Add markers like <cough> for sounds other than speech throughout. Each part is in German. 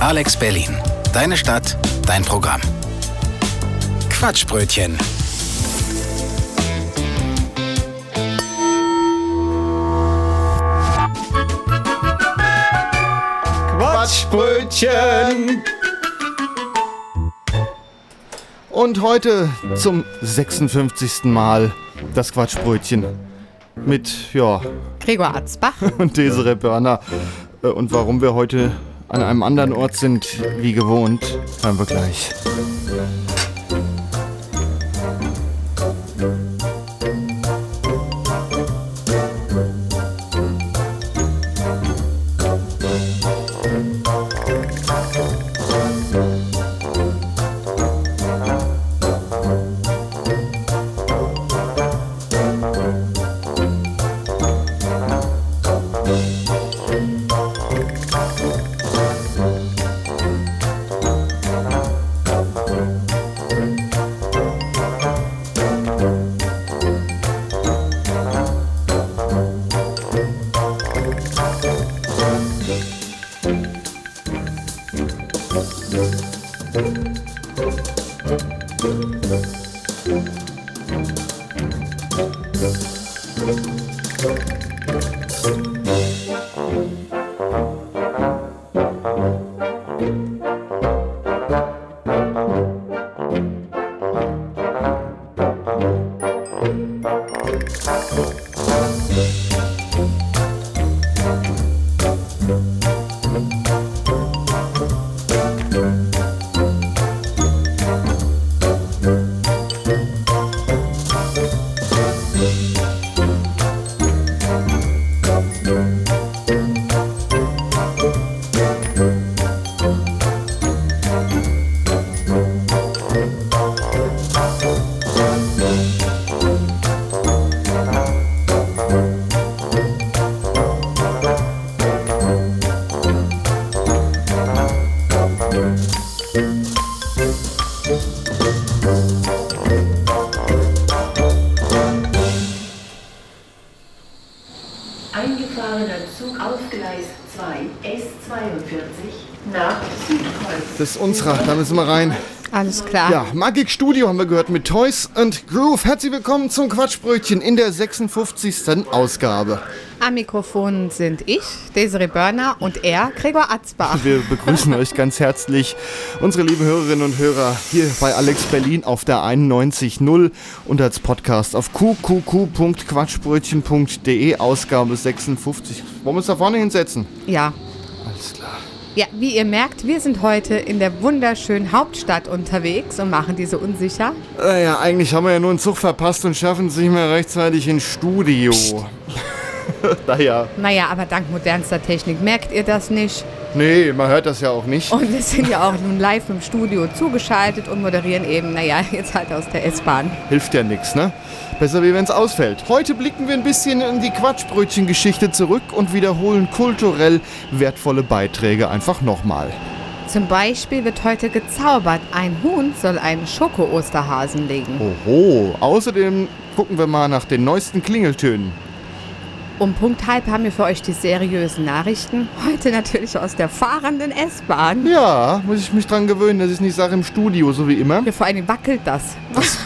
Alex Berlin. Deine Stadt, dein Programm. Quatschbrötchen. Quatschbrötchen. Und heute zum 56. Mal das Quatschbrötchen mit, ja, Gregor Arzbach. <laughs> und Desiree Börner. Äh, Und warum wir heute an einem anderen Ort sind, wie gewohnt, hören wir gleich. Unserer, da müssen wir rein. Alles klar. Ja, Magic Studio haben wir gehört mit Toys and Groove. Herzlich willkommen zum Quatschbrötchen in der 56. Ausgabe. Am Mikrofon sind ich, Desiree Börner und er, Gregor Atzbach. Wir begrüßen euch ganz herzlich, unsere lieben Hörerinnen und Hörer, hier bei Alex Berlin auf der 91.0 und als Podcast auf qqq.quatschbrötchen.de, Ausgabe 56. Wollen wir uns da vorne hinsetzen? Ja. Alles klar. Ja, wie ihr merkt, wir sind heute in der wunderschönen Hauptstadt unterwegs und machen diese unsicher. Naja, eigentlich haben wir ja nur einen Zug verpasst und schaffen es nicht mehr rechtzeitig ins Studio. <laughs> naja, Naja, aber dank modernster Technik merkt ihr das nicht. nee, man hört das ja auch nicht. Und wir sind ja auch nun live im Studio zugeschaltet und moderieren eben, naja, jetzt halt aus der S-Bahn. Hilft ja nichts, ne? Besser wie wenn es ausfällt. Heute blicken wir ein bisschen in die Quatschbrötchen-Geschichte zurück und wiederholen kulturell wertvolle Beiträge einfach nochmal. Zum Beispiel wird heute gezaubert. Ein Huhn soll einen Schoko-Osterhasen legen. Oho, außerdem gucken wir mal nach den neuesten Klingeltönen. Um Punkt halb haben wir für euch die seriösen Nachrichten. Heute natürlich aus der fahrenden S-Bahn. Ja, muss ich mich dran gewöhnen, dass ich nicht sage im Studio, so wie immer. Ja, vor allem wackelt das.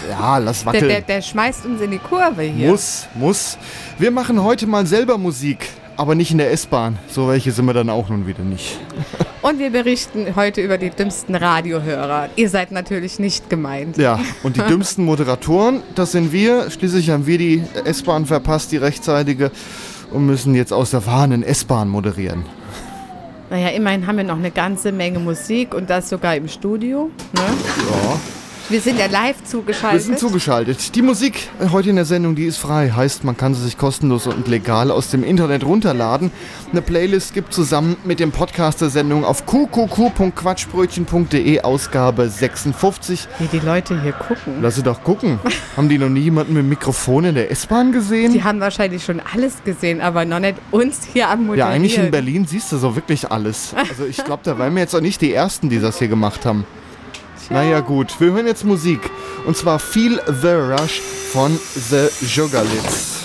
Ja, lass Der, wackeln. der, der schmeißt uns in die Kurve hier. Muss, muss. Wir machen heute mal selber Musik, aber nicht in der S-Bahn. So welche sind wir dann auch nun wieder nicht. Und wir berichten heute über die dümmsten Radiohörer. Ihr seid natürlich nicht gemeint. Ja, und die dümmsten Moderatoren, das sind wir. Schließlich haben wir die S-Bahn verpasst, die rechtzeitige, und müssen jetzt aus der fahrenden S-Bahn moderieren. Naja, immerhin haben wir noch eine ganze Menge Musik und das sogar im Studio. Ne? Ja. Wir sind ja live zugeschaltet. Wir sind zugeschaltet. Die Musik äh, heute in der Sendung, die ist frei. Heißt, man kann sie sich kostenlos und legal aus dem Internet runterladen. Eine Playlist gibt zusammen mit dem Podcast der Sendung auf qqq.quatschbrötchen.de Ausgabe 56. Wie die Leute hier gucken. Lass sie doch gucken. Haben die noch nie jemanden mit dem Mikrofon in der S-Bahn gesehen? Die haben wahrscheinlich schon alles gesehen, aber noch nicht uns hier am Moderieren. Ja, eigentlich in Berlin siehst du so wirklich alles. Also ich glaube, da waren wir jetzt auch nicht die Ersten, die das hier gemacht haben. Naja gut, wir hören jetzt Musik. Und zwar Feel the Rush von The Sugarlits.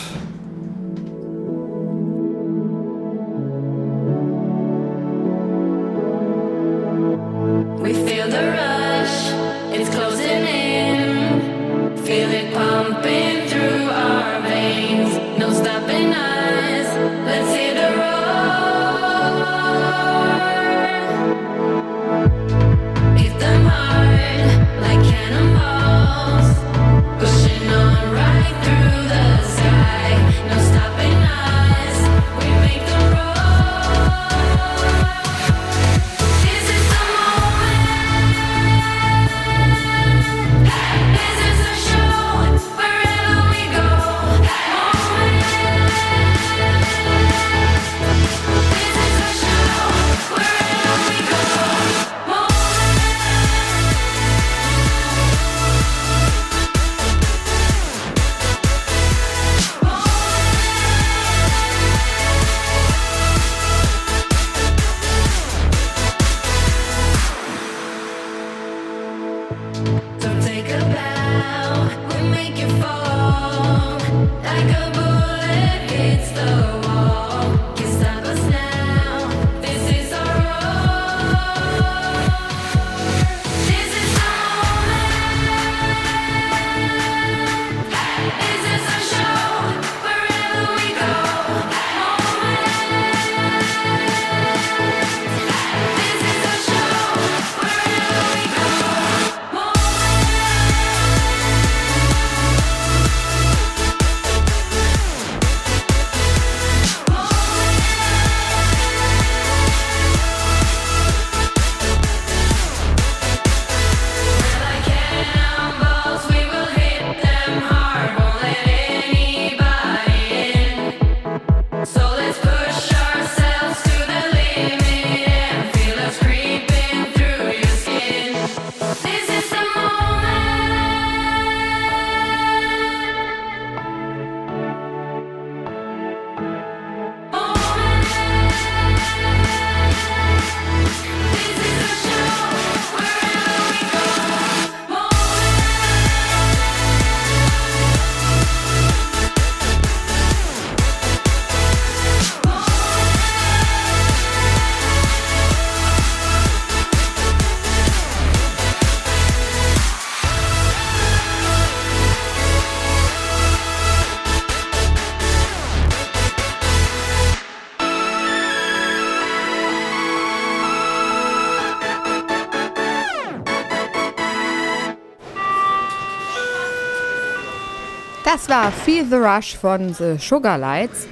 Das war Feel the Rush von The Sugar Lights.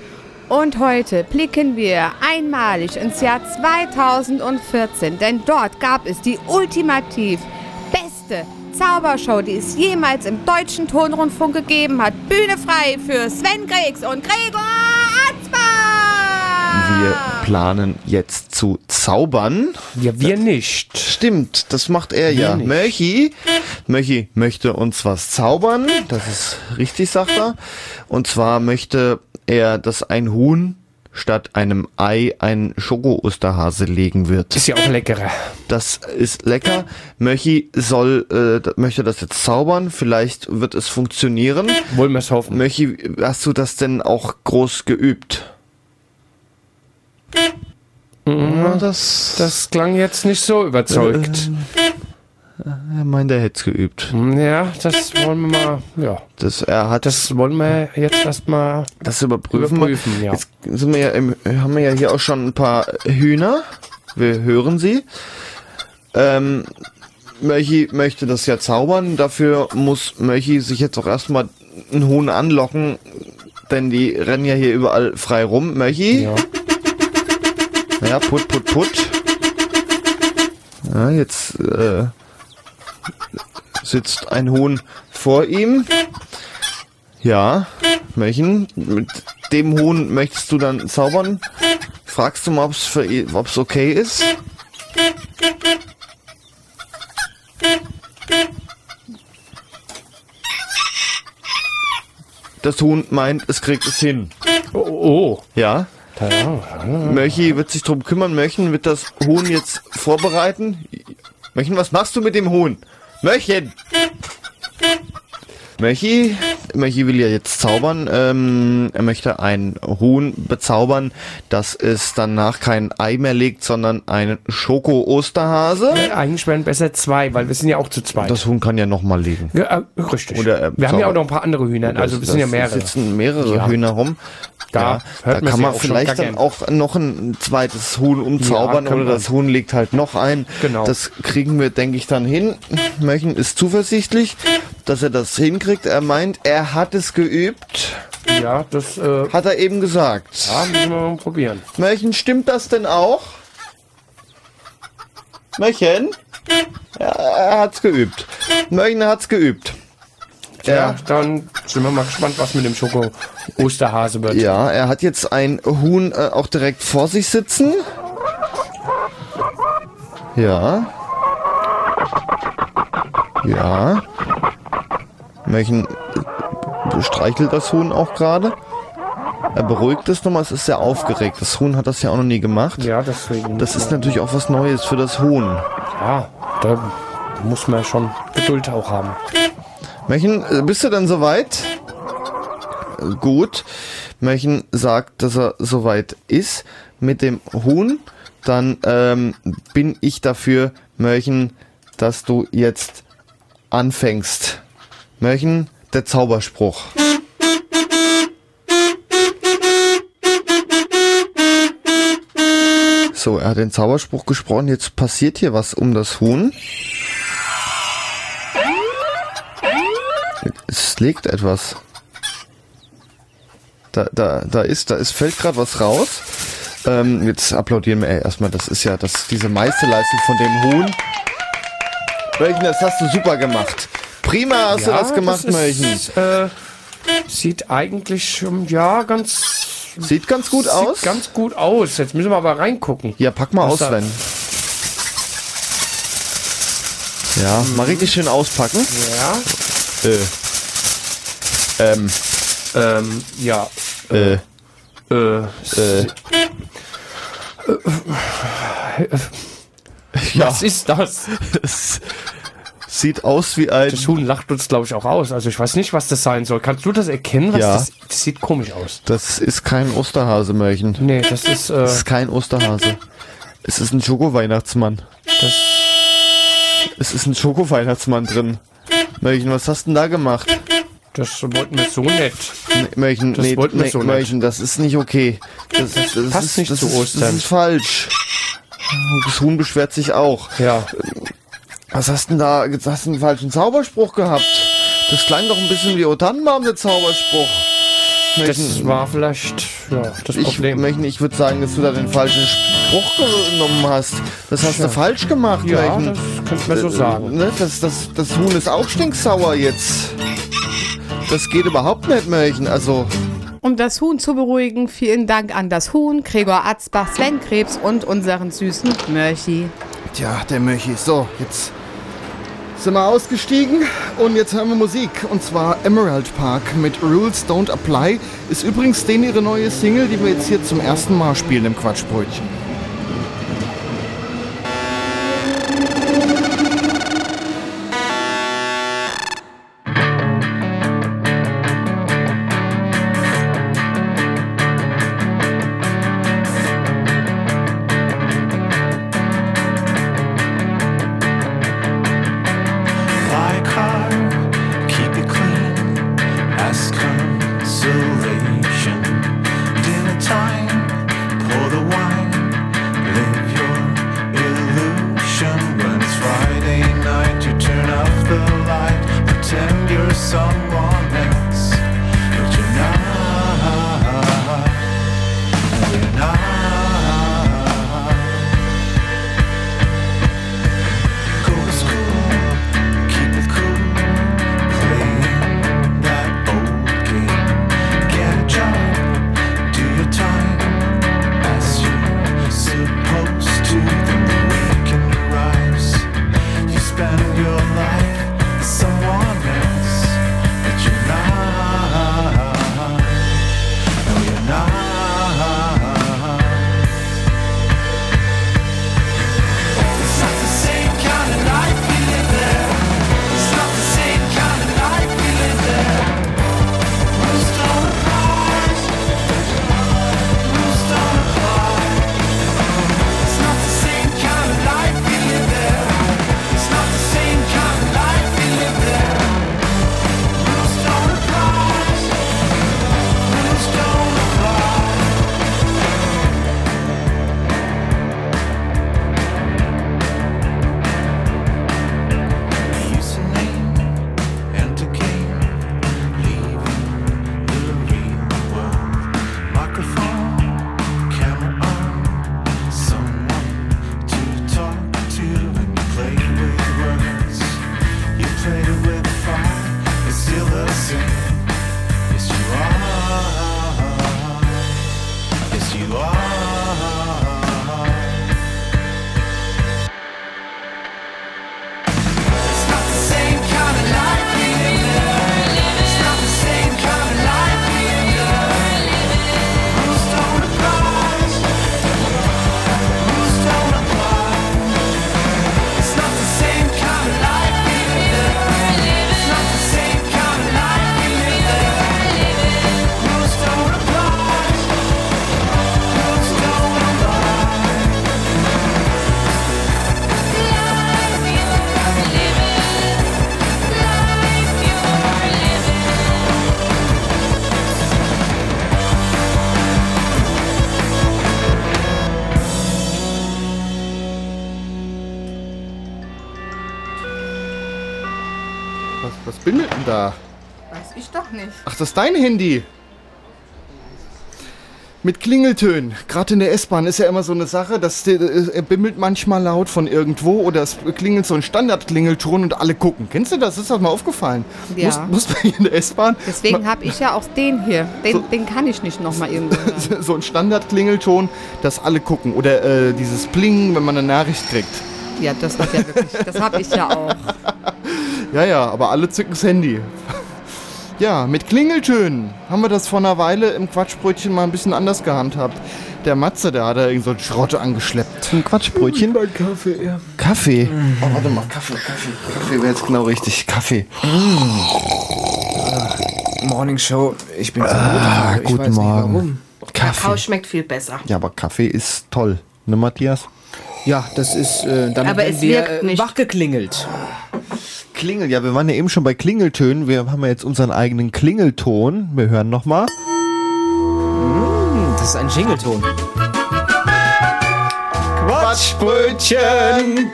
Und heute blicken wir einmalig ins Jahr 2014, denn dort gab es die ultimativ beste Zaubershow, die es jemals im deutschen Tonrundfunk gegeben hat. Bühne frei für Sven Gregs und Gregor! Wir planen jetzt zu zaubern. Ja, wir nicht. Stimmt, das macht er ja. nicht. Möchi, Möchi möchte uns was zaubern. Das ist richtig, sagt er. Und zwar möchte er, dass ein Huhn statt einem Ei ein Schoko-Osterhase legen wird. Ist ja auch leckerer. Das ist lecker. Möchi soll, äh, möchte das jetzt zaubern. Vielleicht wird es funktionieren. Wollen wir es hoffen. Möchi, hast du das denn auch groß geübt? Ja, das, Das klang jetzt nicht so überzeugt. er meint, er hätte es geübt. Ja, das wollen wir mal, ja. Das, er hat Das wollen wir jetzt erstmal das überprüfen. überprüfen, ja. Jetzt sind wir ja im, haben wir ja hier auch schon ein paar Hühner. Wir hören sie. Ähm, Möchi möchte das ja zaubern. Dafür muss Möchi sich jetzt auch erstmal einen Huhn anlocken, denn die rennen ja hier überall frei rum. Möchi? Ja. Ja, put, put, put. Ja, jetzt äh, sitzt ein Huhn vor ihm. Ja, Möchen, mit dem Huhn möchtest du dann zaubern? Fragst du mal, i- ob's okay ist? Das Huhn meint, es kriegt es hin. Oh, oh. Ja. Möchi wird sich drum kümmern. Möchen wird das Huhn jetzt vorbereiten. Möchen, was machst du mit dem Huhn? Möchen! Möchi, Möchi will ja jetzt zaubern. Ähm, er möchte ein Huhn bezaubern, dass es danach kein Ei mehr legt, sondern einen Schoko-Osterhase. Eigentlich wären besser zwei, weil wir sind ja auch zu zweit. Das Huhn kann ja nochmal legen. ja, äh, richtig. Oder, äh, wir haben ja auch noch ein paar andere Hühner, also wir sind ja Da mehrere. sitzen mehrere Ja. Hühner rum. Da ja, da kann man vielleicht dann auch noch ein zweites Huhn umzaubern oder das Huhn legt halt noch ein. Genau. Das kriegen wir, denke ich, dann hin. Möchen ist zuversichtlich, dass er das hinkriegt. Er meint, er hat es geübt, Ja, das äh, hat er eben gesagt. ja, müssen wir mal probieren. Möchen, stimmt das denn auch? Möchen? Ja, er hat's geübt. Möchen hat's geübt. Ja, dann sind wir mal gespannt, was mit dem Schoko-Osterhase wird. Ja, er hat jetzt ein Huhn äh, auch direkt vor sich sitzen. Ja. Ja. Möchen streichelt das Huhn auch gerade. Er beruhigt es nochmal, es ist sehr aufgeregt. Das Huhn hat das ja auch noch nie gemacht. Ja, deswegen. Das ist natürlich auch was Neues für das Huhn. ja, da muss man schon Geduld auch haben. Möchen, äh, bist du denn soweit? Äh, Gut. Möchen sagt, dass er soweit ist mit dem Huhn. Dann ähm, bin ich dafür, Möchen, dass du jetzt anfängst. Möchen, der Zauberspruch. So, er hat den Zauberspruch gesprochen. Jetzt passiert hier was um das Huhn. Es legt etwas. Da, da, da ist, da ist, fällt gerade was raus. Ähm, jetzt applaudieren wir erstmal. Das ist ja das, diese Meisterleistung von dem Huhn. Mölchen, das hast du super gemacht. Prima hast du das gemacht, das ist, äh, Sieht eigentlich, ähm, ja, ganz, Sieht ganz gut sieht aus. ganz gut aus. Jetzt müssen wir aber reingucken. ja, pack mal aus, Sven. Ja, mal richtig schön auspacken. Ja, Äh. Ähm, ähm, ja, äh, äh, äh. was ist das? <laughs> Sieht aus wie ein. Das Huhn lacht uns, glaube ich, auch aus. Also ich weiß nicht, was das sein soll. Kannst du das erkennen? Ja. das, das sieht komisch aus. Das ist kein Osterhase-Mörchen. Nee, das ist, äh, Es ist kein Osterhase. Es ist ein Schoko-Weihnachtsmann. das, Es ist ein Schoko-Weihnachtsmann drin. Mörchen, was hast du denn da gemacht? das wollten wir so nicht. Nee, Mörchen, Das nee, wollten wir nee, so nicht. Mörchen, das ist nicht okay. Das, das, das passt ist, nicht das zu ist, Ostern. Das ist falsch. Das Huhn beschwert sich auch. Ja, Was hast denn da? Jetzt hast du einen falschen Zauberspruch gehabt. Das klang doch ein bisschen wie O Tannenbaum, der Zauberspruch. Das Möchten- war vielleicht ja, das ich, Problem. Möchten, ich würde sagen, dass du da den falschen Spruch genommen hast. Das hast du falsch gemacht, ja, Möchten. das könnte man so sagen. Ne, das, das, das Huhn ist auch stinksauer jetzt. Das geht überhaupt nicht, Märchen. Also, Um das Huhn zu beruhigen, vielen Dank an das Huhn, Gregor Atzbach, Sven Krebs und unseren süßen Mörchi. tja, der Mörchi. So, jetzt sind wir ausgestiegen und jetzt hören wir Musik. Und zwar Emerald Park mit Rules Don't Apply. Ist übrigens den ihre neue Single, die wir jetzt hier zum ersten Mal spielen im Quatschbrötchen. Ach, das ist dein Handy. Mit Klingeltönen. Gerade in der S-Bahn ist ja immer so eine Sache, dass äh, er bimmelt manchmal laut von irgendwo oder es klingelt so ein Standardklingelton und alle gucken. Kennst du das? Ist das mal aufgefallen? Ja. Muss, muss man hier in der S-Bahn Deswegen habe ich ja auch den hier. Den, den kann ich nicht nochmal irgendwo <laughs> hören. so ein Standardklingelton, dass alle gucken. Oder äh, dieses Pling, wenn man eine Nachricht kriegt. Ja, das hat ja wirklich. Das habe ich ja auch. <laughs> Ja, ja, aber alle zücken das Handy. Ja, mit Klingeltönen haben wir das vor einer Weile im Quatschbrötchen mal ein bisschen anders gehandhabt. Der Matze, der hat da irgend so einen Schrott angeschleppt. Ein Quatschbrötchen? Mein Kaffee, ja. Kaffee. Oh, warte mal, Kaffee, Kaffee. Kaffee wäre jetzt genau richtig. Kaffee. Morning Show, ich bin. Ah, ich guten Morgen. warum. Kakao schmeckt viel besser. Ja, aber Kaffee ist toll. Ne, Matthias? Ja, das ist, äh, damit Aber es wir wirkt äh, nicht. wachgeklingelt. Klingel, ja, wir waren ja eben schon bei Klingeltönen. Wir haben ja jetzt unseren eigenen Klingelton. Wir hören nochmal. Das ist ein Jingleton. Quatschbrötchen!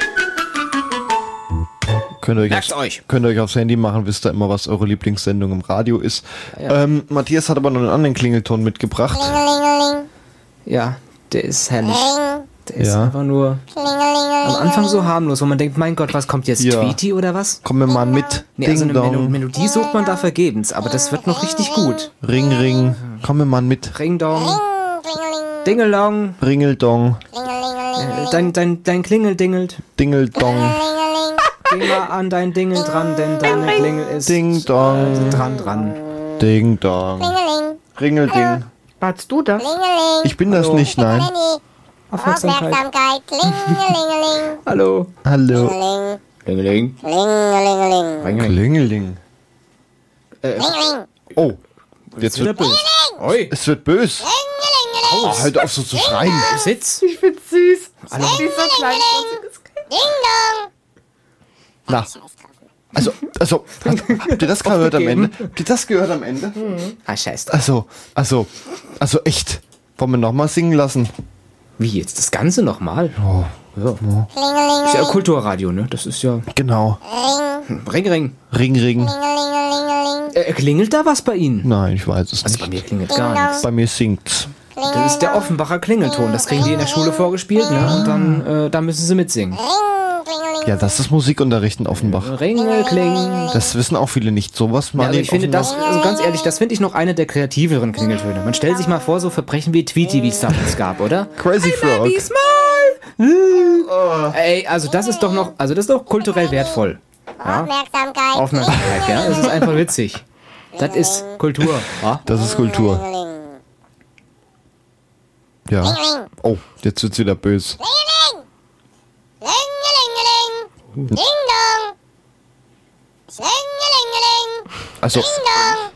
Könnt ihr euch, aufs, euch. könnt ihr euch aufs Handy machen, wisst ihr immer, was eure Lieblingssendung im Radio ist. Ja. Ähm, Matthias hat aber noch einen anderen Klingelton mitgebracht. Ja, der ist herrlich. Der ist Ja. einfach nur am Anfang so harmlos, wo man denkt, mein Gott, was kommt jetzt? Ja. Tweety oder was? Komm mir mal mit. Nee, Ding also eine dong. Melodie sucht man da vergebens, aber das wird noch richtig gut. Ring, ring. Komm mir mal mit. Ring dong. Dingelong. Ringeldong. Äh, Dein, dein, dein Klingel dingelt. Dingeldong. Geh mal an dein Dingel dran, denn deine Klingel ist Ding dong. dran dran. Ding dong. Ringelding. Warst du das? Ich bin das nicht, nein. Aufmerksamkeit. Aufmerksamkeit. Klingelingeling. Hallo. Hallo. Klingeling. Klingelingeling. Klingeling. Klingeling. Oh. Jetzt Wieder wird, böse. Oi. es wird bös. Oh, hört auf so zu schreien. Sitz. Ich find's süß. Hallo. Die ist so klein. Ding dong. Na. Also, also, habt, habt ihr das gehört am Ende? Habt ihr das gehört am Ende? Ah, scheiße. Also, also, also echt. Wollen wir nochmal singen lassen? Wie jetzt? Das Ganze nochmal? Oh, Ja. Ist ja. Kulturradio, ne? Das ist ja. genau. Ring, ring. Ring, ring. Äh, klingelt da was bei Ihnen? Nein, ich weiß es Also bei nicht. mir klingelt gar nichts. Bei mir singt's. Das ist der Offenbacher Klingelton. Das kriegen die in der Schule vorgespielt, ne? Und dann, äh, da müssen sie mitsingen. Ja, das ist Musikunterricht in Offenbach. Ringel, kling. Das wissen auch viele nicht. Sowas Ja, mal also in ich finde das, also ganz ehrlich, das finde ich noch eine der kreativeren Klingeltöne. Man stellt sich mal vor, so Verbrechen wie Tweety, wie es damals gab, oder? <laughs> Crazy Frog. Small! Ey, also das ist doch noch, also das ist doch kulturell wertvoll. Ja? Aufmerksamkeit. Aufmerksamkeit, ja? Das ist einfach witzig. Das ist Kultur. Ja? Das ist Kultur. Ja. Oh, jetzt wird's wieder bös. Ding dong. Klingelingeling. Also, Ding dong.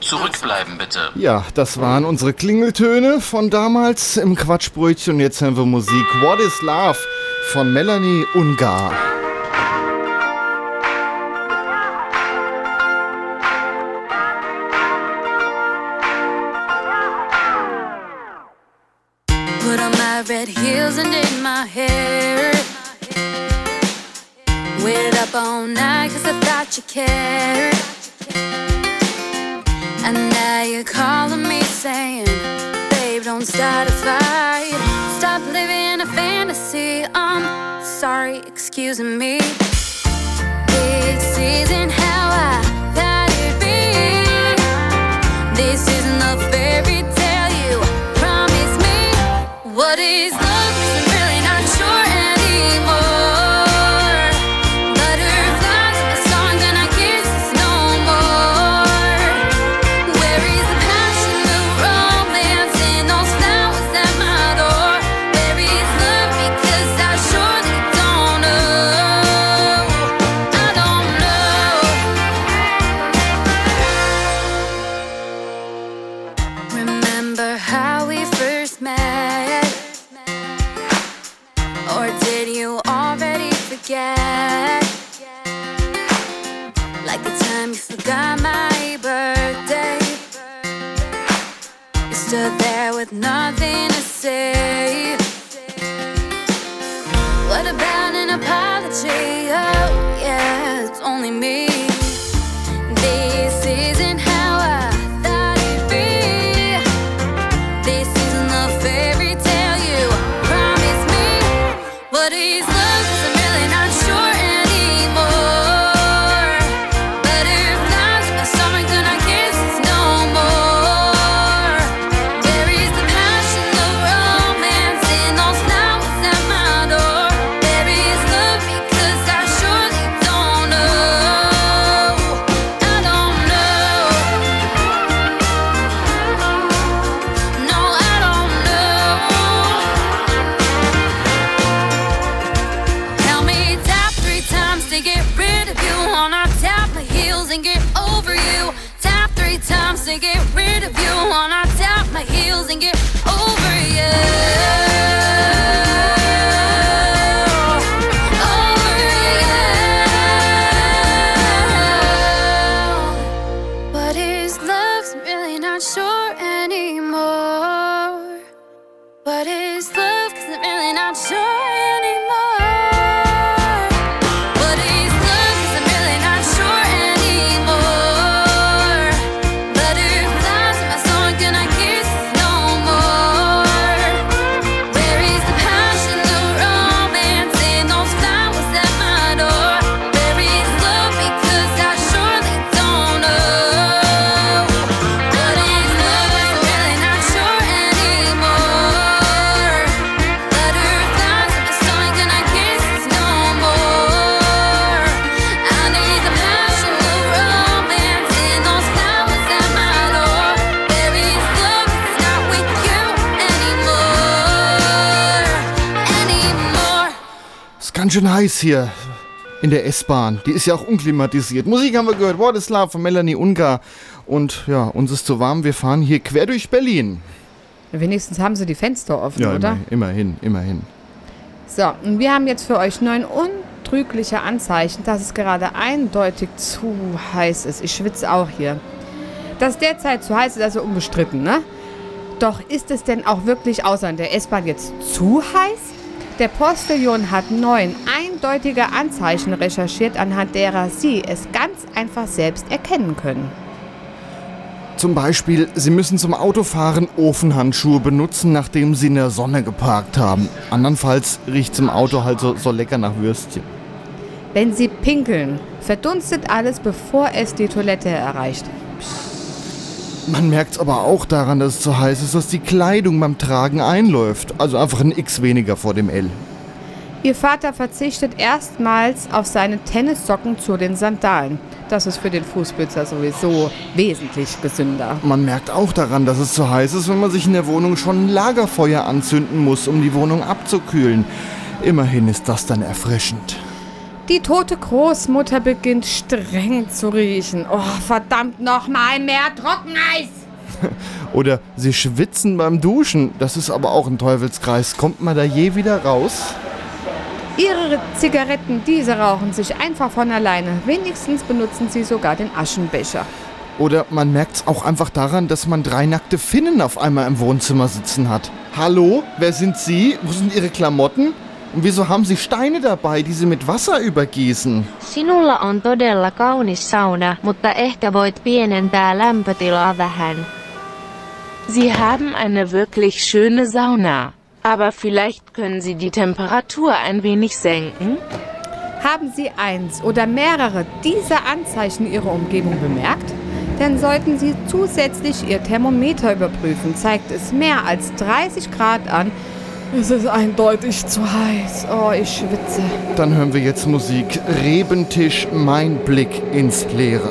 Zurückbleiben bitte. ja, das waren unsere Klingeltöne von damals im Quatschbrötchen. Und jetzt hören wir Musik. What is Love von Melanie Ungar. Put on my red heels and did my hair. All night cause I thought you cared. And now you're calling me saying, Babe, don't start a fight. Stop living a fantasy. I'm sorry, excuse me. This isn't how I thought it'd be. This isn't the fairy tale you promised me. What is ganz schön heiß hier in der S-Bahn. Die ist ja auch unklimatisiert. Musik haben wir gehört. What is Love von Melanie Ungar. Und ja, uns ist zu warm. Wir fahren hier quer durch Berlin. Wenigstens haben sie die Fenster offen, Ja, oder? immerhin, immerhin, immerhin. So, und wir haben jetzt für euch neun untrügliche Anzeichen, dass es gerade eindeutig zu heiß ist. Ich schwitze auch hier. Dass derzeit zu heiß ist, also unbestritten, ne? Doch ist es denn auch wirklich außer in der S-Bahn jetzt zu heiß? Der Postillon hat neun eindeutige Anzeichen recherchiert, anhand derer Sie es ganz einfach selbst erkennen können. Zum Beispiel, Sie müssen zum Autofahren Ofenhandschuhe benutzen, nachdem Sie in der Sonne geparkt haben. Andernfalls riecht's im Auto halt so, so lecker nach Würstchen. Wenn Sie pinkeln, verdunstet alles, bevor es die Toilette erreicht. Man merkt's aber auch daran, dass es so heiß ist, dass die Kleidung beim Tragen einläuft. Also einfach ein X weniger vor dem L. Ihr Vater verzichtet erstmals auf seine Tennissocken zu den Sandalen. Das ist für den Fußpilzer sowieso wesentlich gesünder. Man merkt auch daran, dass es so heiß ist, wenn man sich in der Wohnung schon ein Lagerfeuer anzünden muss, um die Wohnung abzukühlen. Immerhin ist das dann erfrischend. Die tote Großmutter beginnt streng zu riechen. Oh, verdammt nochmal, mehr Trockeneis! <laughs> Oder sie schwitzen beim Duschen. Das ist aber auch ein Teufelskreis. Kommt man da je wieder raus? Ihre Zigaretten, diese rauchen sich einfach von alleine. Wenigstens benutzen sie sogar den Aschenbecher. Oder man merkt's auch einfach daran, dass man drei nackte Finnen auf einmal im Wohnzimmer sitzen hat. Hallo? Wer sind Sie? Wo sind Ihre Klamotten? Und wieso haben Sie Steine dabei, die Sie mit Wasser übergießen? Sinulla on todella kaunis sauna, mutta ehkä voit pienentää lämpötilaa vähän. Sie haben eine wirklich schöne Sauna. Aber vielleicht können Sie die Temperatur ein wenig senken? Haben Sie eins oder mehrere dieser Anzeichen Ihrer Umgebung bemerkt? Dann sollten Sie zusätzlich Ihr Thermometer überprüfen. Zeigt es mehr als 30 Grad an, es ist eindeutig zu heiß. Oh, ich schwitze. Dann hören wir jetzt Musik. Rebentisch, mein Blick ins Leere.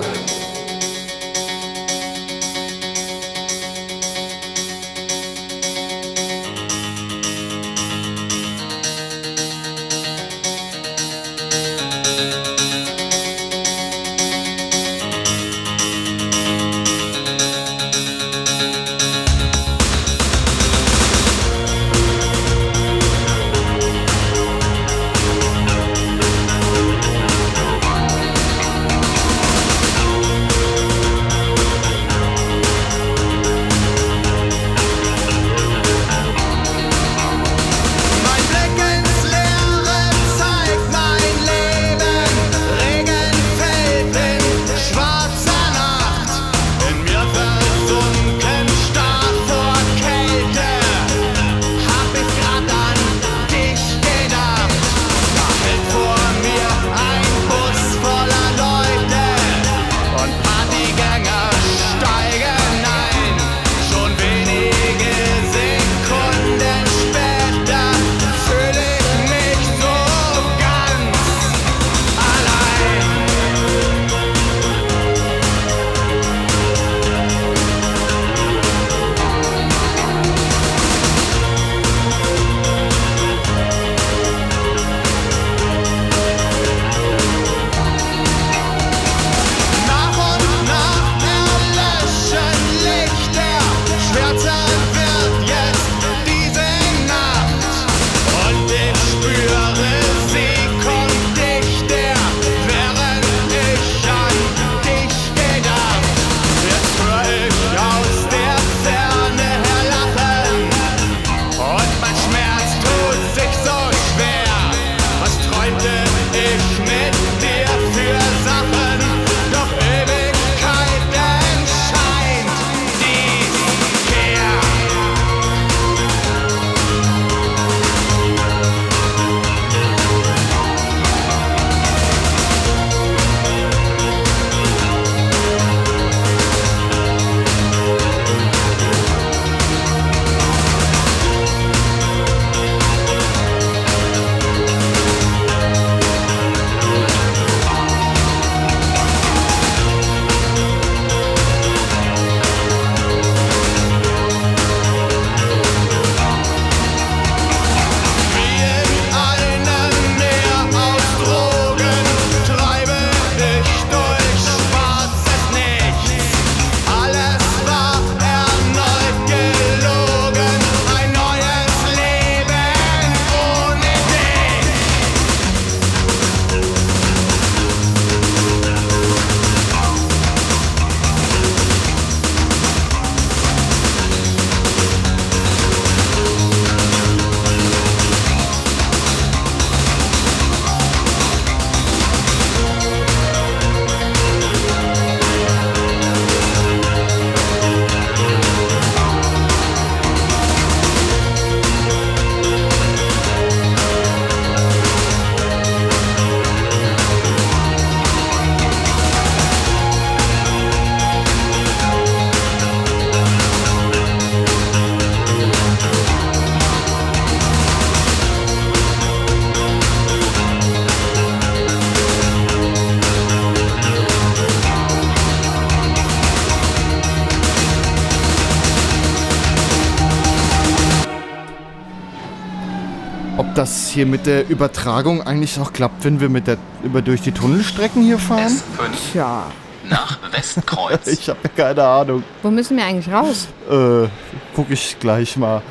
Hier mit der Übertragung eigentlich auch klappt, wenn wir mit der über durch die Tunnelstrecken hier fahren? S5 Tja, nach Westkreuz. <laughs> Ich habe keine Ahnung. wo müssen wir eigentlich raus? Äh, guck ich gleich mal.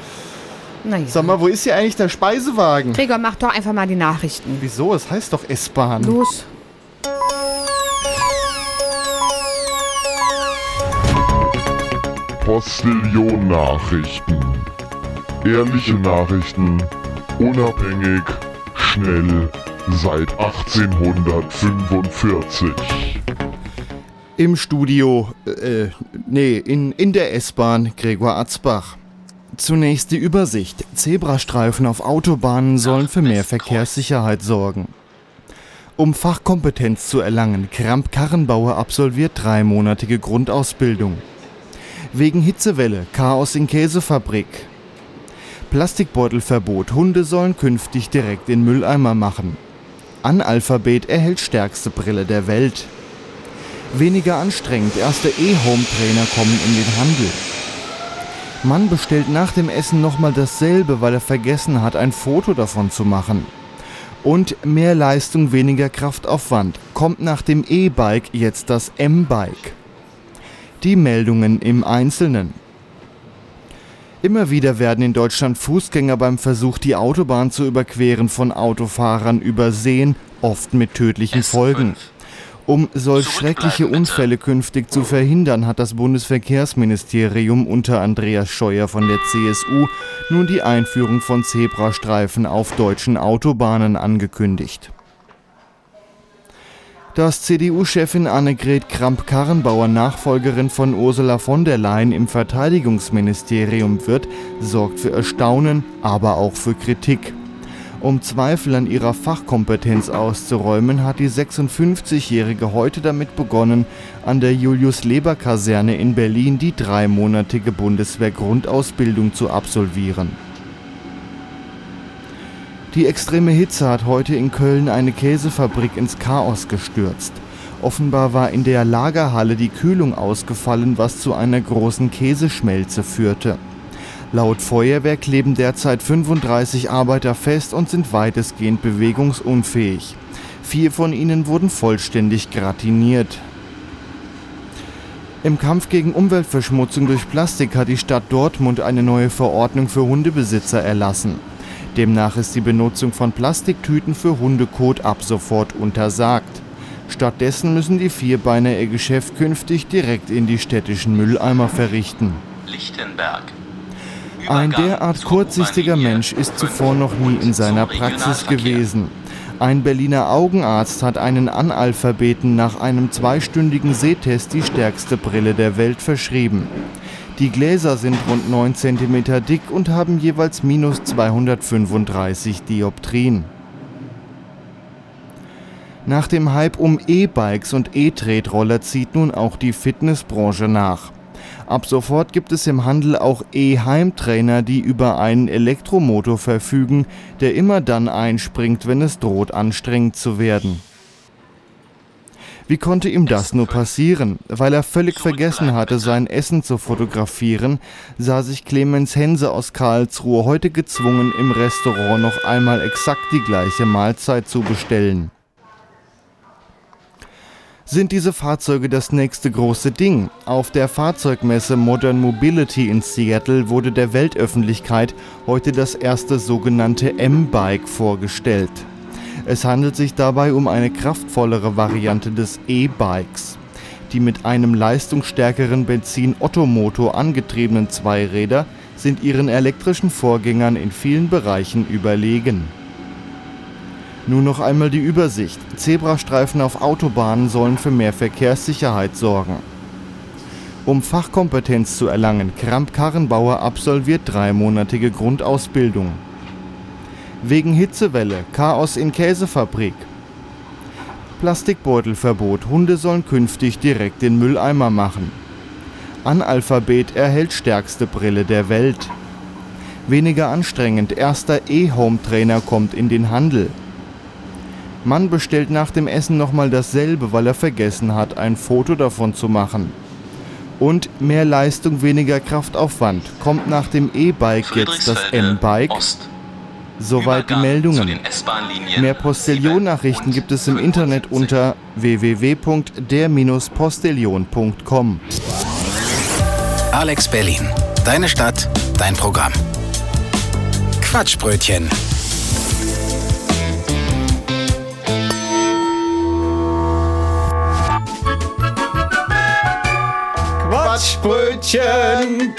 Naja. Sag mal, wo ist hier eigentlich der Speisewagen? Gregor, mach doch einfach mal die Nachrichten. Wieso? Es heißt doch S-Bahn. Los. Postillon-Nachrichten. Ehrliche Nachrichten, unabhängig, schnell, seit 1845. Im Studio, äh, nee, in, in der S-Bahn Gregor Atzbach. Zunächst die Übersicht. Zebrastreifen auf Autobahnen sollen für mehr Verkehrssicherheit sorgen. Um Fachkompetenz zu erlangen, Kramp-Karrenbauer absolviert dreimonatige Grundausbildung. Wegen Hitzewelle, Chaos in Käsefabrik. Plastikbeutelverbot, Hunde sollen künftig direkt in Mülleimer machen. Analphabet erhält stärkste Brille der Welt. Weniger anstrengend, erste E-Home-Trainer kommen in den Handel. Mann bestellt nach dem Essen nochmal dasselbe, weil er vergessen hat, ein Foto davon zu machen. Und mehr Leistung, weniger Kraftaufwand. Kommt nach dem E-Bike jetzt das M-Bike. Die Meldungen im Einzelnen. Immer wieder werden in Deutschland Fußgänger beim Versuch, die Autobahn zu überqueren, von Autofahrern übersehen, oft mit tödlichen Folgen. Um solch schreckliche Unfälle künftig zu verhindern, hat das Bundesverkehrsministerium unter Andreas Scheuer von der CSU nun die Einführung von Zebrastreifen auf deutschen Autobahnen angekündigt. Dass CDU-Chefin Annegret Kramp-Karrenbauer Nachfolgerin von Ursula von der Leyen im Verteidigungsministerium wird, sorgt für Erstaunen, aber auch für Kritik. Um Zweifel an ihrer Fachkompetenz auszuräumen, hat die 56-Jährige heute damit begonnen, an der Julius-Leber-Kaserne in Berlin die dreimonatige Bundeswehr-Grundausbildung zu absolvieren. Die extreme Hitze hat heute in Köln eine Käsefabrik ins Chaos gestürzt. Offenbar war in der Lagerhalle die Kühlung ausgefallen, was zu einer großen Käseschmelze führte. Laut Feuerwehr kleben derzeit 35 Arbeiter fest und sind weitestgehend bewegungsunfähig. Vier von ihnen wurden vollständig gratiniert. Im Kampf gegen Umweltverschmutzung durch Plastik hat die Stadt Dortmund eine neue Verordnung für Hundebesitzer erlassen. Demnach ist die Benutzung von Plastiktüten für Hundekot ab sofort untersagt. Stattdessen müssen die Vierbeiner ihr Geschäft künftig direkt in die städtischen Mülleimer verrichten. Lichtenberg. Ein derart kurzsichtiger Mensch ist zuvor noch nie in seiner Praxis gewesen. Ein Berliner Augenarzt hat einen Analphabeten nach einem zweistündigen Sehtest die stärkste Brille der Welt verschrieben. Die Gläser sind rund 9 cm dick und haben jeweils minus 235 Dioptrien. Nach dem Hype um E-Bikes und E-Tretroller zieht nun auch die Fitnessbranche nach. Ab sofort gibt es im Handel auch E-Heimtrainer, die über einen Elektromotor verfügen, der immer dann einspringt, wenn es droht anstrengend zu werden. Wie konnte ihm das nur passieren? Weil er völlig vergessen hatte, sein Essen zu fotografieren, sah sich Clemens Hense aus Karlsruhe heute gezwungen, im Restaurant noch einmal exakt die gleiche Mahlzeit zu bestellen. Sind diese Fahrzeuge das nächste große Ding? Auf der Fahrzeugmesse Modern Mobility in Seattle wurde der Weltöffentlichkeit heute das erste sogenannte M-Bike vorgestellt. Es handelt sich dabei um eine kraftvollere Variante des E-Bikes. Die mit einem leistungsstärkeren Benzin-Ottomotor angetriebenen Zweiräder sind ihren elektrischen Vorgängern in vielen Bereichen überlegen. Nun noch einmal die Übersicht. Zebrastreifen auf Autobahnen sollen für mehr Verkehrssicherheit sorgen. Um Fachkompetenz zu erlangen, Kramp-Karrenbauer absolviert dreimonatige Grundausbildung. Wegen Hitzewelle, Chaos in Käsefabrik. Plastikbeutelverbot, Hunde sollen künftig direkt den Mülleimer machen. Analphabet erhält stärkste Brille der Welt. Weniger anstrengend, erster E-Home-Trainer kommt in den Handel. Mann bestellt nach dem Essen nochmal dasselbe, weil er vergessen hat, ein Foto davon zu machen. Und mehr Leistung, weniger Kraftaufwand. Kommt nach dem E-Bike jetzt das M-Bike? Ost. Soweit die Meldungen. Mehr Postillon-Nachrichten gibt es im Internet unter www.der-postillon.com. Alex Berlin. Deine Stadt, dein Programm. Quatschbrötchen. Quatschbrötchen.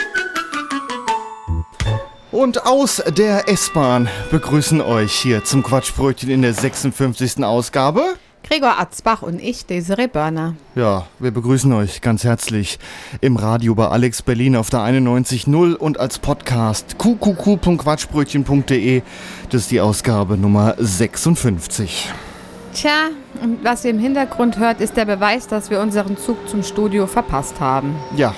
Und aus der S-Bahn begrüßen euch hier zum Quatschbrötchen in der 56. Ausgabe. Gregor Atzbach und ich, Desiree Börner. Ja, wir begrüßen euch ganz herzlich im Radio bei Alex Berlin auf der 91.0 und als Podcast qqq.quatschbrötchen.de. Das ist die Ausgabe Nummer 56. Tja, und was ihr im Hintergrund hört, ist der Beweis, dass wir unseren Zug zum Studio verpasst haben. Ja,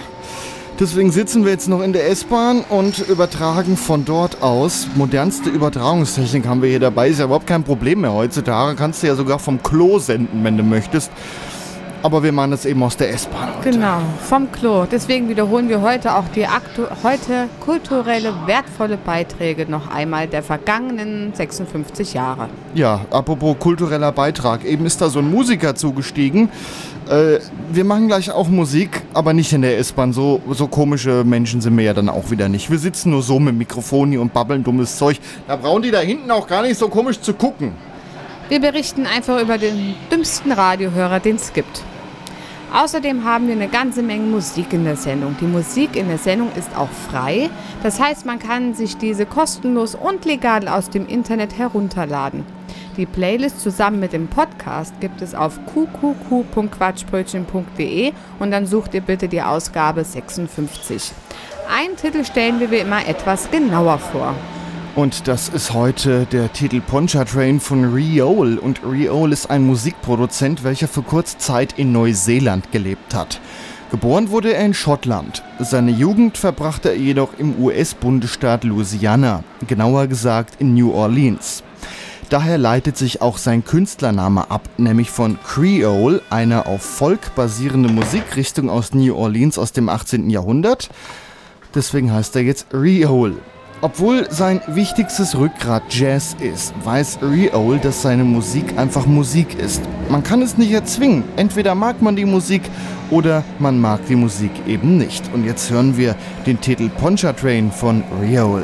deswegen sitzen wir jetzt noch in der S-Bahn und übertragen von dort aus. Modernste Übertragungstechnik haben wir hier dabei. Ist ja überhaupt kein Problem mehr heutzutage. Kannst du ja sogar vom Klo senden, wenn du möchtest. Aber wir machen das eben aus der S-Bahn. Genau, vom Klo. Deswegen wiederholen wir heute auch die heute kulturelle, wertvolle Beiträge noch einmal der vergangenen 56 Jahre. Ja, apropos kultureller Beitrag. Eben ist da so ein Musiker zugestiegen. Äh, wir machen gleich auch Musik, aber nicht in der S-Bahn. So, so komische Menschen sind wir ja dann auch wieder nicht. Wir sitzen nur so mit Mikrofon hier und babbeln dummes Zeug. Da brauchen die da hinten auch gar nicht so komisch zu gucken. Wir berichten einfach über den dümmsten Radiohörer, den es gibt. Außerdem haben wir eine ganze Menge Musik in der Sendung. Die Musik in der Sendung ist auch frei. Das heißt, man kann sich diese kostenlos und legal aus dem Internet herunterladen. Die Playlist zusammen mit dem Podcast gibt es auf qqq.quatschbrötchen.de und dann sucht ihr bitte die Ausgabe 56. Einen Titel stellen wir wie immer etwas genauer vor. Und das ist heute der Titel Poncha Train von Riol. Und Riol ist ein Musikproduzent, welcher für kurze Zeit in Neuseeland gelebt hat. Geboren wurde er in Schottland. Seine Jugend verbrachte er jedoch im US-Bundesstaat Louisiana, genauer gesagt in New Orleans. Daher leitet sich auch sein Künstlername ab, nämlich von Creole, einer auf Folk basierende Musikrichtung aus New Orleans aus dem 18. Jahrhundert. Deswegen heißt er jetzt Riol. Obwohl sein wichtigstes Rückgrat Jazz ist, weiß Riol, dass seine Musik einfach Musik ist. Man kann es nicht erzwingen. Entweder mag man die Musik oder man mag die Musik eben nicht. Und jetzt hören wir den Titel Poncha Train von Riol.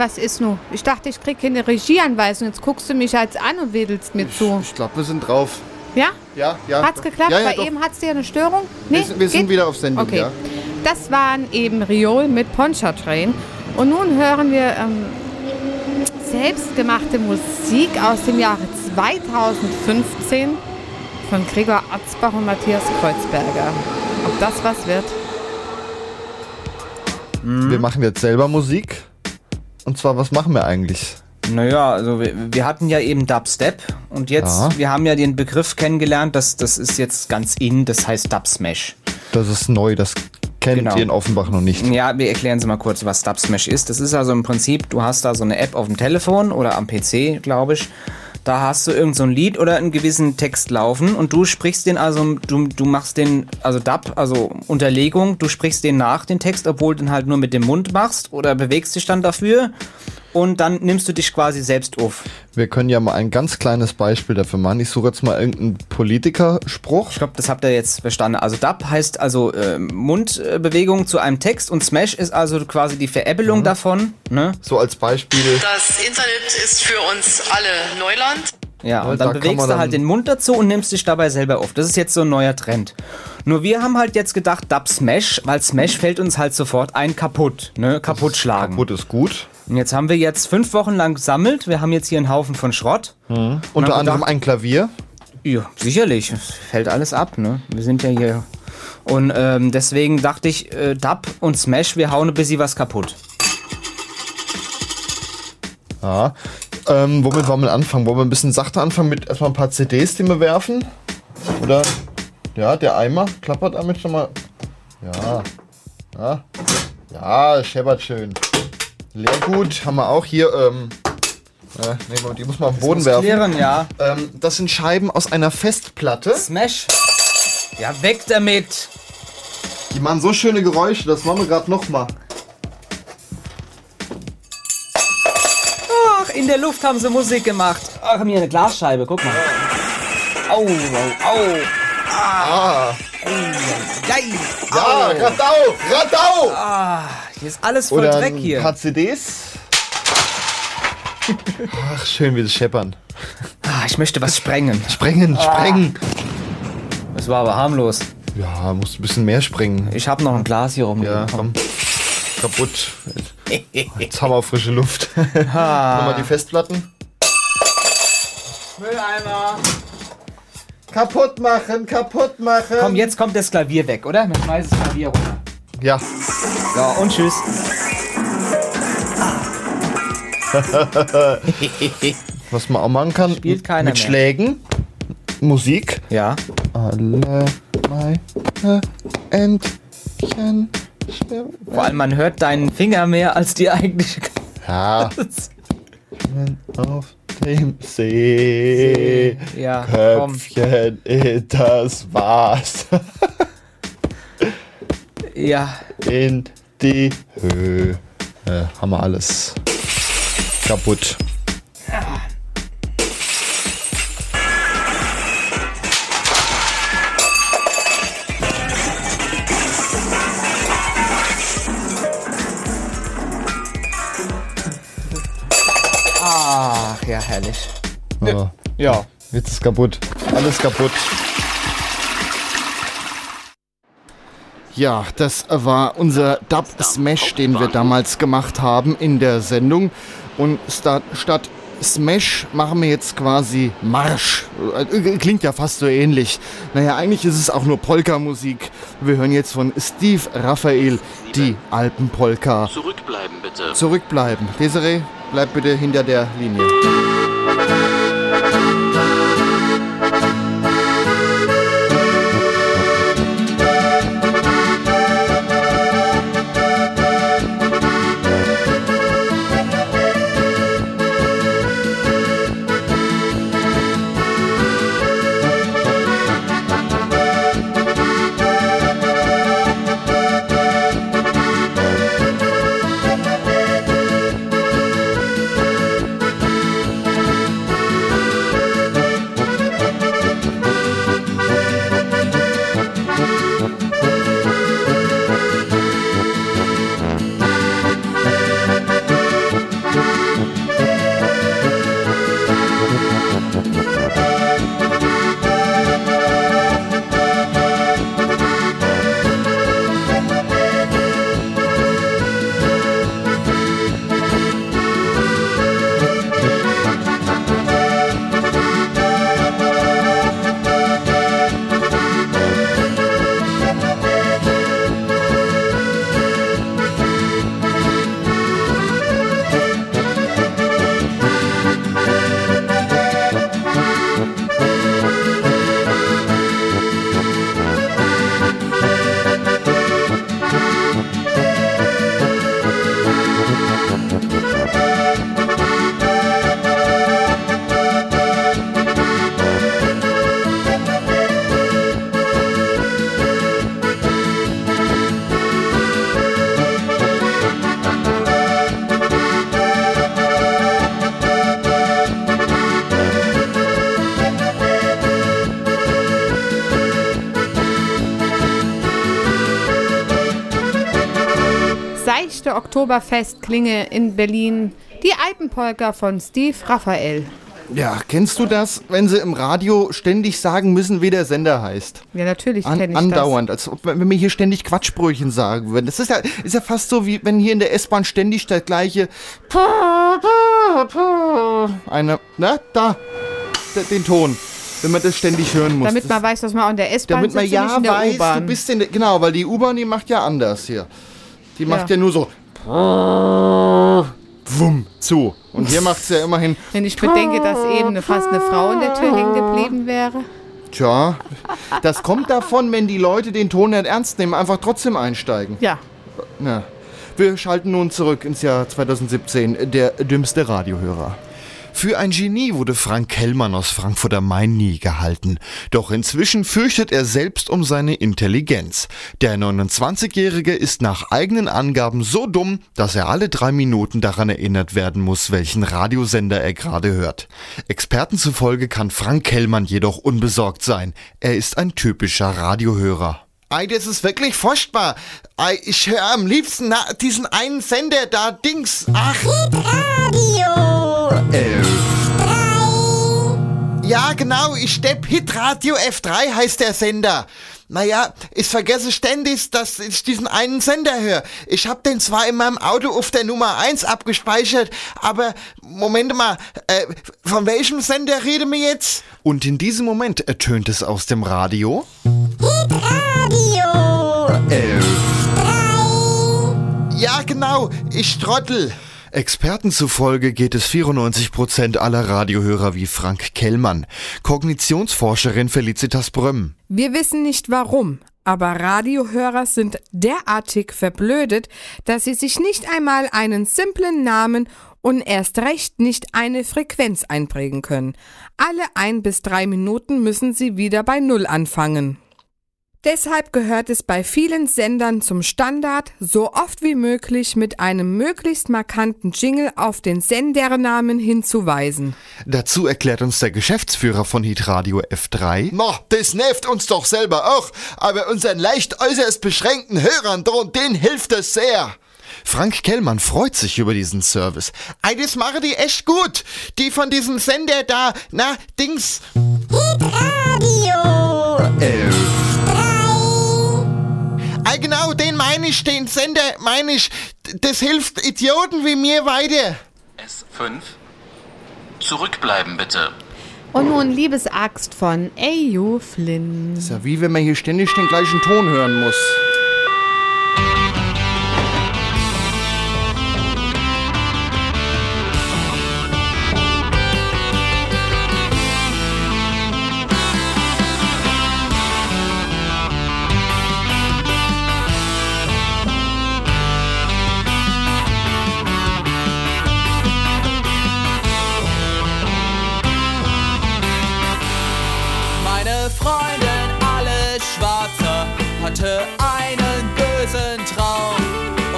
Was ist nun? Ich dachte, ich krieg keine Regieanweisung. Jetzt guckst du mich als an und wedelst mir zu. Ich glaube, wir sind drauf. Ja? Ja, ja. Hat's geklappt? Ja, ja, Bei doch. eben hat's dir eine Störung? Wir sind- wir sind Geht? wieder auf Sendung, okay. ja. Das waren eben Riol mit Pontchartrain. Und nun hören wir ähm, selbstgemachte Musik aus dem Jahre 2015 von Gregor Atzbach und Matthias Kreuzberger. Ob das was wird? Wir machen jetzt selber Musik. Und zwar, was machen wir eigentlich? Naja, also wir, wir hatten ja eben Dubstep und jetzt, Ja. wir haben ja den Begriff kennengelernt, das, das ist jetzt ganz in, das heißt Dubsmash. Das ist neu, das kennt Genau. ihr in Offenbach noch nicht. Ja, wir erklären Sie mal kurz, was Dubsmash ist. Das ist also im Prinzip, du hast da so eine App auf dem Telefon oder am PC, glaube ich. Da hast du irgend so Lied oder einen gewissen Text laufen und du sprichst den also, du, du machst den, also Dub, also Unterlegung, du sprichst den nach, den Text, obwohl du den halt nur mit dem Mund machst oder bewegst dich dann dafür und dann nimmst du dich quasi selbst auf. Wir können ja mal ein ganz kleines Beispiel dafür machen. Ich suche jetzt mal irgendeinen Politikerspruch. Ich glaube, das habt ihr jetzt verstanden. Also Dub heißt also äh, Mundbewegung zu einem Text und Smash ist also quasi die Veräppelung davon. Ne? So als Beispiel. Das Internet ist für uns alle Neuland. Ja, und da dann kann bewegst du halt den Mund dazu und nimmst dich dabei selber auf. Das ist jetzt so ein neuer Trend. Nur wir haben halt jetzt gedacht, Dub Smash, weil Smash fällt uns halt sofort ein kaputt, ne? Kaputt schlagen. Kaputt ist gut. Und jetzt haben wir jetzt fünf Wochen lang gesammelt. Wir haben jetzt hier einen Haufen von Schrott. Und Unter anderem gedacht- ein Klavier. Ja, sicherlich. Es fällt alles ab, ne? Wir sind ja hier. Und ähm, deswegen dachte ich, äh, Dub und Smash, wir hauen ein bisschen was kaputt. Ja. Ähm, womit wollen wir anfangen? Wollen wir ein bisschen sachte anfangen mit erstmal ein paar CDs, die wir werfen? Oder? Ja, der Eimer klappert damit schon mal. Ja. Ja. Ja, scheppert schön. Leergut haben wir auch hier. Ähm, äh, nee, die muss man auf den Boden werfen. klirren, ja. Ähm, das sind Scheiben aus einer Festplatte. Smash. Ja, weg damit. Die machen so schöne Geräusche, das machen wir gerade nochmal. Ach, in der Luft haben sie Musik gemacht. Ach, haben hier eine Glasscheibe, guck mal. Au, au, au. Ah. Geil. Ja, Radau! Radau! Ah, hier ist alles voll Oder Dreck ein hier. paar CDs. Ach, schön, wie sie scheppern. Ah, ich möchte was sprengen. Sprengen, sprengen. Das war aber harmlos. Ja, musst ein bisschen mehr springen. Ich habe noch ein Glas hier rum. Ja, komm. Kaputt. Jetzt haben wir frische Luft. Nochmal die Festplatten. Mülleimer. Kaputt machen, kaputt machen. Komm, jetzt kommt das Klavier weg, oder? Wir schmeißen das Klavier runter. Ja. So, und tschüss. <laughs> Was man auch machen kann. Spielt keiner Mit mehr. Schlägen. Musik. Ja. Alle meine Entchen. Vor allem, man hört deinen Finger mehr als die eigentliche. Ja. auf dem See. Ja, komm. Köpfchen, äh, das war's. <laughs> Ja. In die Höhe. Äh, haben wir alles. Kaputt. Ach, ja, herrlich. Ja. Ja. Jetzt ist kaputt. Alles kaputt. Ja, das war unser Dub Smash, den wir damals gemacht haben in der Sendung. Und sta statt Smash machen wir jetzt quasi Marsch. Äh, Klingt ja fast so ähnlich. Naja, eigentlich ist es auch nur Polka-Musik. Wir hören jetzt von Steve Raphael die Alpenpolka. Zurückbleiben bitte. Zurückbleiben. Desiree, bleib bitte hinter der Linie. Echte Oktoberfestklinge in Berlin, die Alpenpolka von Steve Raphael. Ja, kennst du das, wenn sie im Radio ständig sagen müssen, wie der Sender heißt? Ja, natürlich kenne ich andauernd, als ob wenn wir hier ständig Quatschbrötchen sagen würden. Das ist ja, ist ja fast so, wie wenn hier in der S-Bahn ständig der gleiche eine, na, da, den Ton, wenn man das ständig hören das. muss. Damit das, man weiß, dass man auch in der S-Bahn damit man ja weiß, du bist in der, genau, weil die U-Bahn, die macht ja anders hier. Die macht Ja. ja, nur so wumm, zu. Und hier macht es ja immerhin Wenn ich bedenke, dass eben fast eine Frau in der Tür hängen geblieben wäre. Tja, das kommt davon, wenn die Leute den Ton nicht ernst nehmen, einfach trotzdem einsteigen. Ja. Na, wir schalten nun zurück ins Jahr 2017, der dümmste Radiohörer. Für ein Genie wurde Frank Kellmann aus Frankfurt am Main nie gehalten. Doch inzwischen fürchtet er selbst um seine Intelligenz. Der 29-Jährige ist nach eigenen Angaben so dumm, dass er alle drei Minuten daran erinnert werden muss, welchen Radiosender er gerade hört. Experten zufolge kann Frank Kellmann jedoch unbesorgt sein. Er ist ein typischer Radiohörer. Ei, das ist wirklich furchtbar. Ei, ich höre am liebsten na, diesen einen Sender da, Dings. Ach. Radio. Äh. Ja, genau, ich stepp Hitradio F3 heißt der Sender. Naja, ich vergesse ständig, dass ich diesen einen Sender höre. Ich hab den zwar in meinem Auto auf der Nummer 1 abgespeichert, aber Moment mal, äh, von welchem Sender reden wir jetzt? Und in diesem Moment ertönt es aus dem Radio. Äh. Ja, genau, ich trottel. Experten zufolge geht es 94% aller Radiohörer wie Frank Kellmann. Kognitionsforscherin Felicitas Brömm. Wir wissen nicht warum, aber Radiohörer sind derartig verblödet, dass sie sich nicht einmal einen simplen Namen und erst recht nicht eine Frequenz einprägen können. Alle ein bis drei Minuten müssen sie wieder bei Null anfangen. Deshalb gehört es bei vielen Sendern zum Standard, so oft wie möglich mit einem möglichst markanten Jingle auf den Sendernamen hinzuweisen. Dazu erklärt uns der Geschäftsführer von Hitradio F3. Na, das nervt uns doch selber auch, aber unseren leicht äußerst beschränkten Hörern, denen hilft es sehr. Frank Kellmann freut sich über diesen Service. Ey, das machen die echt gut. Die von diesem Sender da, na, Dings. Hitradio. Äh. Ey, genau, den meine ich, den Sender meine ich. Das hilft Idioten wie mir weiter. S5. Zurückbleiben bitte. Und nun Liebesaxt von A.U. Flynn. Ist ja wie wenn man hier ständig den gleichen Ton hören muss. Meine Freundin, alle Schwarze, hatte einen bösen Traum.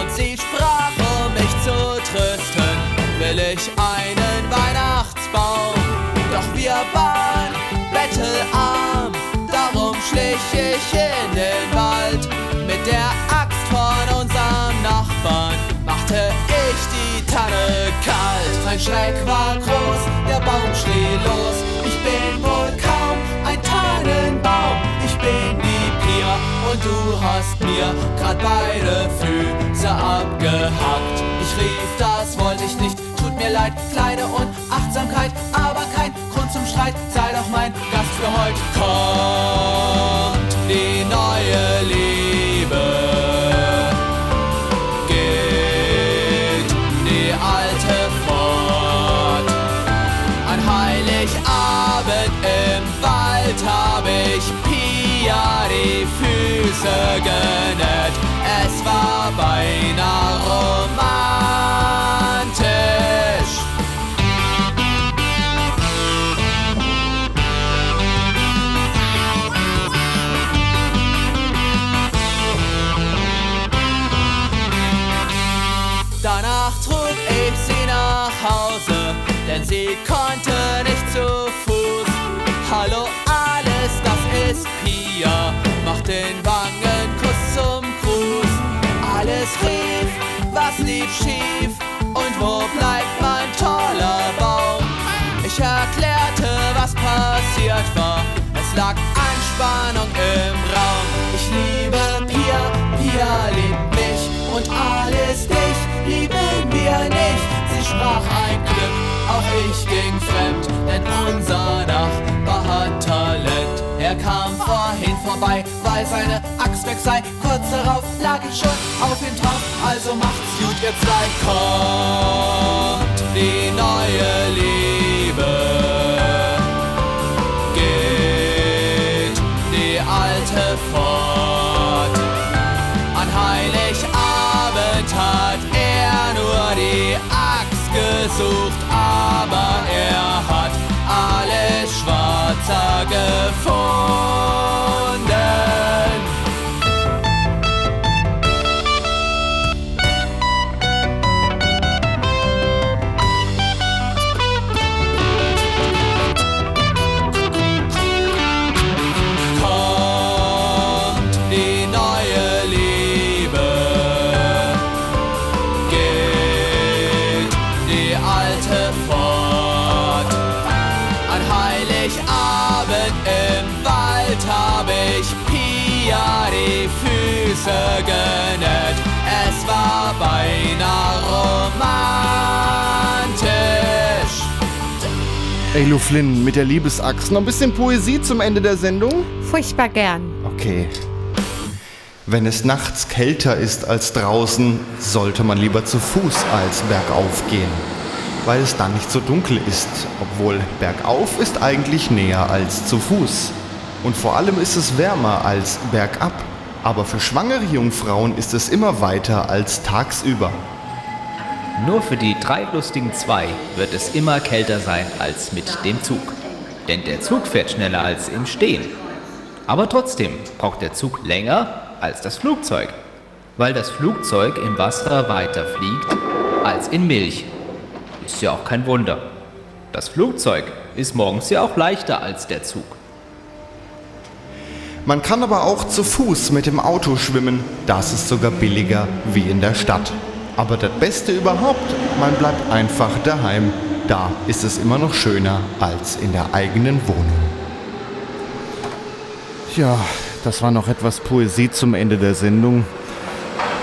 Und sie sprach, um mich zu trösten, will ich einen Weihnachtsbaum. Doch wir waren bettelarm, darum schlich ich in den Wald. Mit der Axt von unserem Nachbarn machte ich die Tanne kalt. Mein Schreck war groß, der Baum schrie los. Du hast mir grad beide Füße abgehackt. Ich rief, das wollte ich nicht, tut mir leid, kleine Unachtsamkeit, aber kein Grund zum Streit. Sei doch mein Gast für heute. Kommt Füße bleibt mein toller Baum. Ich erklärte, was passiert war. Es lag Anspannung im Raum. Ich liebe Pia, Pia liebt mich und alles dich lieben wir nicht. Sie sprach ein Glück, auch ich ging fremd, denn unser Nachbar hat Talent. Er kam vorhin vorbei, weil seine Weg sei. Kurz darauf lag ich schon auf ihm drauf, also macht's gut, ihr zwei. Kommt die neue Liebe. Geht die alte fort. An Heiligabend hat er nur die Axt gesucht, aber er hat alles schwarzer gefunden. Lu Flynn mit der Liebesaxt. Noch ein bisschen Poesie zum Ende der Sendung? Furchtbar gern. Okay. Wenn es nachts kälter ist als draußen, sollte man lieber zu Fuß als bergauf gehen, weil es dann nicht so dunkel ist, obwohl bergauf ist eigentlich näher als zu Fuß. Und vor allem ist es wärmer als bergab. Aber für schwangere Jungfrauen ist es immer weiter als tagsüber. Nur für die drei lustigen zwei wird es immer kälter sein als mit dem Zug. Denn der Zug fährt schneller als im Stehen. Aber trotzdem braucht der Zug länger als das Flugzeug. Weil das Flugzeug im Wasser weiter fliegt als in Milch. Ist ja auch kein Wunder. Das Flugzeug ist morgens ja auch leichter als der Zug. Man kann aber auch zu Fuß mit dem Auto schwimmen. Das ist sogar billiger wie in der Stadt. Aber das Beste überhaupt, man bleibt einfach daheim. Da ist es immer noch schöner als in der eigenen Wohnung. Ja, das war noch etwas Poesie zum Ende der Sendung.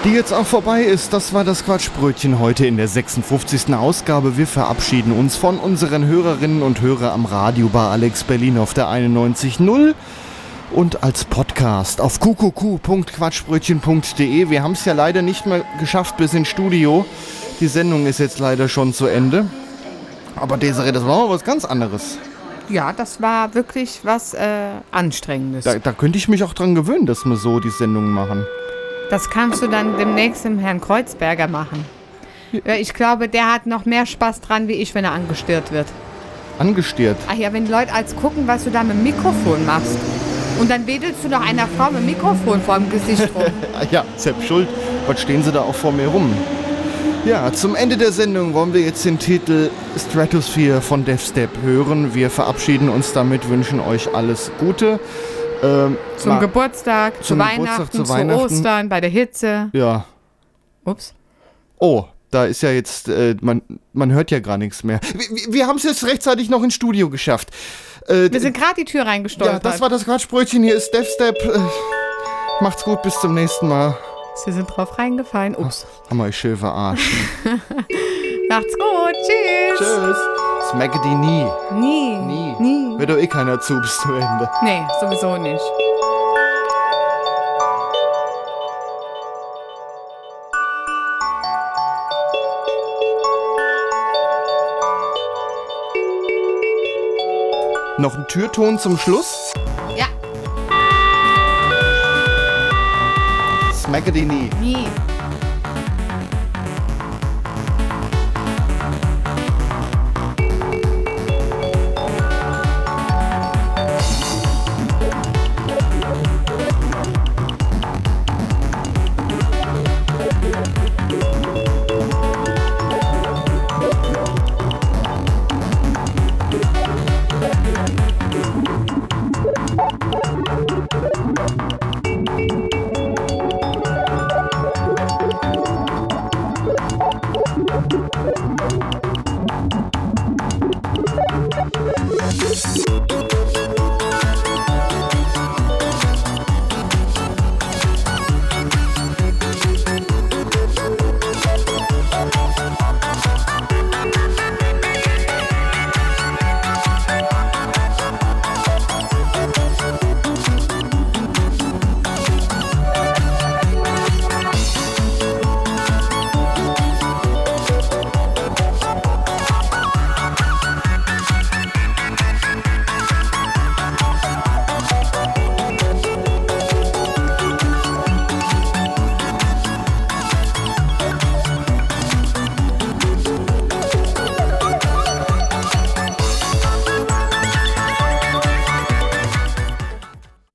Die jetzt auch vorbei ist, das war das Quatschbrötchen heute in der 56. Ausgabe. Wir verabschieden uns von unseren Hörerinnen und Hörern am Radio bei Alex Berlin auf der 91.0 und als Podcast auf qqq.quatschbrötchen.de. Wir haben es ja leider nicht mehr geschafft bis ins Studio. Die Sendung ist jetzt leider schon zu Ende. Aber Desiree, das war mal was ganz anderes. Ja, das war wirklich was äh, Anstrengendes. Da, da könnte ich mich auch dran gewöhnen, dass wir so die Sendungen machen. Das kannst du dann demnächst dem Herrn Kreuzberger machen. Ja, ich glaube, der hat noch mehr Spaß dran wie ich, wenn er angestört wird. Angestiert. Ach ja, wenn Leute als gucken, was du da mit dem Mikrofon machst. Und dann wedelst du doch einer Frau mit Mikrofon vor dem Gesicht rum. <laughs> ja, Sepp Schuld. Was stehen sie da auch vor mir rum? Ja, zum Ende der Sendung wollen wir jetzt den Titel Stratosphere von Deathstep hören. Wir verabschieden uns damit, wünschen euch alles Gute. Ähm, Zum mal- Geburtstag, zu zum Weihnachten, Geburtstag, zu zu Weihnachten. Ostern, bei der Hitze. Ja. Ups. Oh, da ist ja jetzt, äh, man, man hört ja gar nichts mehr. Wir, wir- wir haben es jetzt rechtzeitig noch ins Studio geschafft. Äh, Wir sind gerade die Tür reingestolpert. ja, das war das Quatschbrötchen. Hier ist Deathstep. Äh, macht's gut, bis zum nächsten Mal. Sie sind drauf reingefallen. Ups. Haben wir euch schön verarscht. <laughs> Macht's gut. Tschüss. Tschüss. Smackety nie. Nie. Nie. Nie. Hört doch eh keiner zu bis zum Ende. Nee, sowieso nicht. Noch ein Türton zum Schluss. Ja. Smackety nie. Nie.